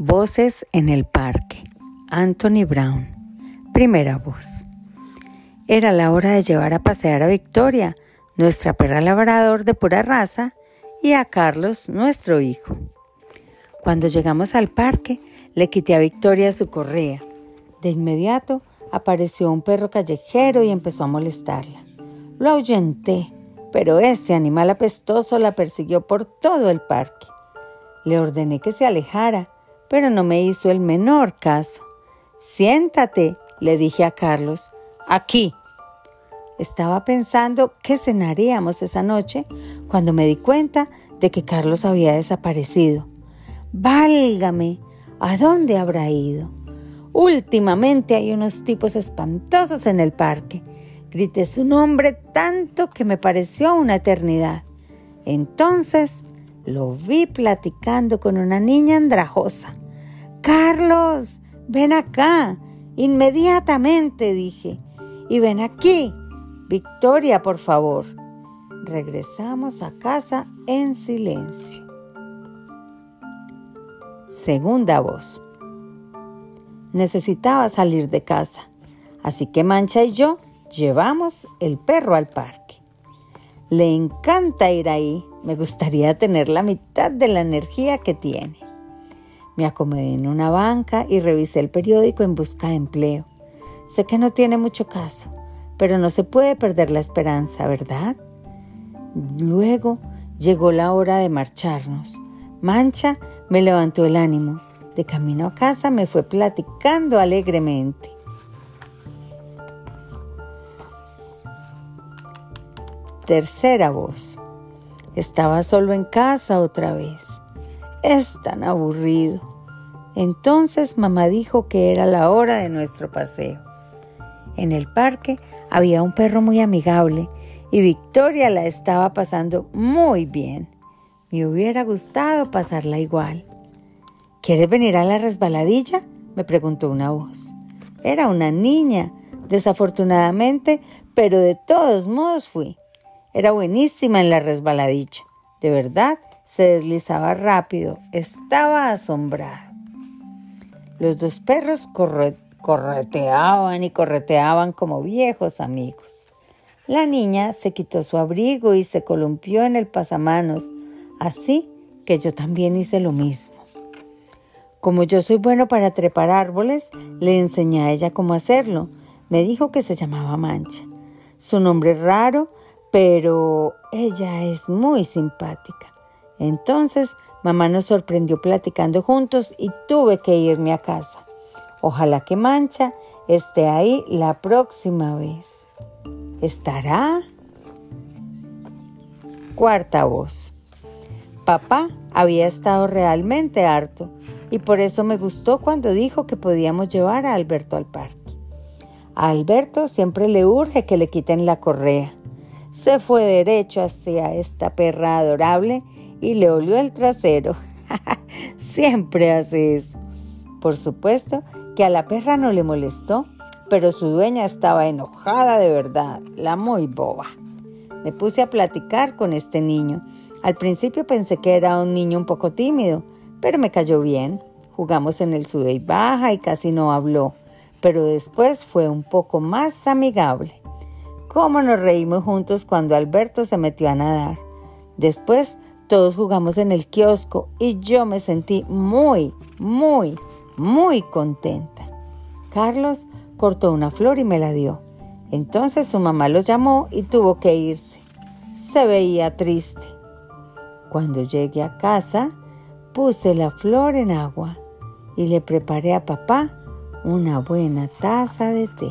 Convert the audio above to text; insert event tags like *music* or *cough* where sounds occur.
Voces en el parque. Anthony Brown. Primera voz. Era la hora de llevar a pasear a Victoria, nuestra perra labrador de pura raza, y a Carlos, nuestro hijo. Cuando llegamos al parque, le quité a Victoria su correa. De inmediato apareció un perro callejero y empezó a molestarla. Lo ahuyenté, pero ese animal apestoso la persiguió por todo el parque. Le ordené que se alejara, pero no me hizo el menor caso. Siéntate, le dije a Carlos. Aquí. Estaba pensando qué cenaríamos esa noche cuando me di cuenta de que Carlos había desaparecido. Válgame, ¿a dónde habrá ido? Últimamente hay unos tipos espantosos en el parque. Grité su nombre tanto que me pareció una eternidad. Entonces lo vi platicando con una niña andrajosa. Carlos, ven acá. Inmediatamente dije. Y ven aquí. Victoria, por favor. Regresamos a casa en silencio. Segunda voz. Necesitaba salir de casa, así que Mancha y yo llevamos el perro al parque. Le encanta ir ahí, me gustaría tener la mitad de la energía que tiene. Me acomodé en una banca y revisé el periódico en busca de empleo. Sé que no tiene mucho caso, pero no se puede perder la esperanza, ¿verdad? Luego llegó la hora de marcharnos. Mancha me levantó el ánimo. De camino a casa me fue platicando alegremente. Tercera voz. Estaba solo en casa otra vez. Es tan aburrido. Entonces mamá dijo que era la hora de nuestro paseo. En el parque había un perro muy amigable y Victoria la estaba pasando muy bien. Me hubiera gustado pasarla igual. ¿Quieres venir a la resbaladilla? me preguntó una voz. Era una niña, desafortunadamente, pero de todos modos fui. Era buenísima en la resbaladilla. De verdad, se deslizaba rápido. Estaba asombrado. Los dos perros correteaban y correteaban como viejos amigos. La niña se quitó su abrigo y se columpió en el pasamanos, así que yo también hice lo mismo. Como yo soy bueno para trepar árboles, le enseñé a ella cómo hacerlo. Me dijo que se llamaba Mancha. Su nombre raro pero ella es muy simpática. Entonces, mamá nos sorprendió platicando juntos y tuve que irme a casa. Ojalá que Mancha esté ahí la próxima vez. ¿Estará? Cuarta voz. Papá había estado realmente harto y por eso me gustó cuando dijo que podíamos llevar a Alberto al parque. A Alberto siempre le urge que le quiten la correa se fue derecho hacia esta perra adorable y le olió el trasero. *laughs* Siempre hace eso. Por supuesto que a la perra no le molestó, pero su dueña estaba enojada de verdad, la muy boba. Me puse a platicar con este niño. Al principio pensé que era un niño un poco tímido, pero me cayó bien. Jugamos en el sube y baja y casi no habló, pero después fue un poco más amigable. Cómo nos reímos juntos cuando Alberto se metió a nadar. Después todos jugamos en el kiosco y yo me sentí muy, muy, muy contenta. Carlos cortó una flor y me la dio. Entonces su mamá lo llamó y tuvo que irse. Se veía triste. Cuando llegué a casa, puse la flor en agua y le preparé a papá una buena taza de té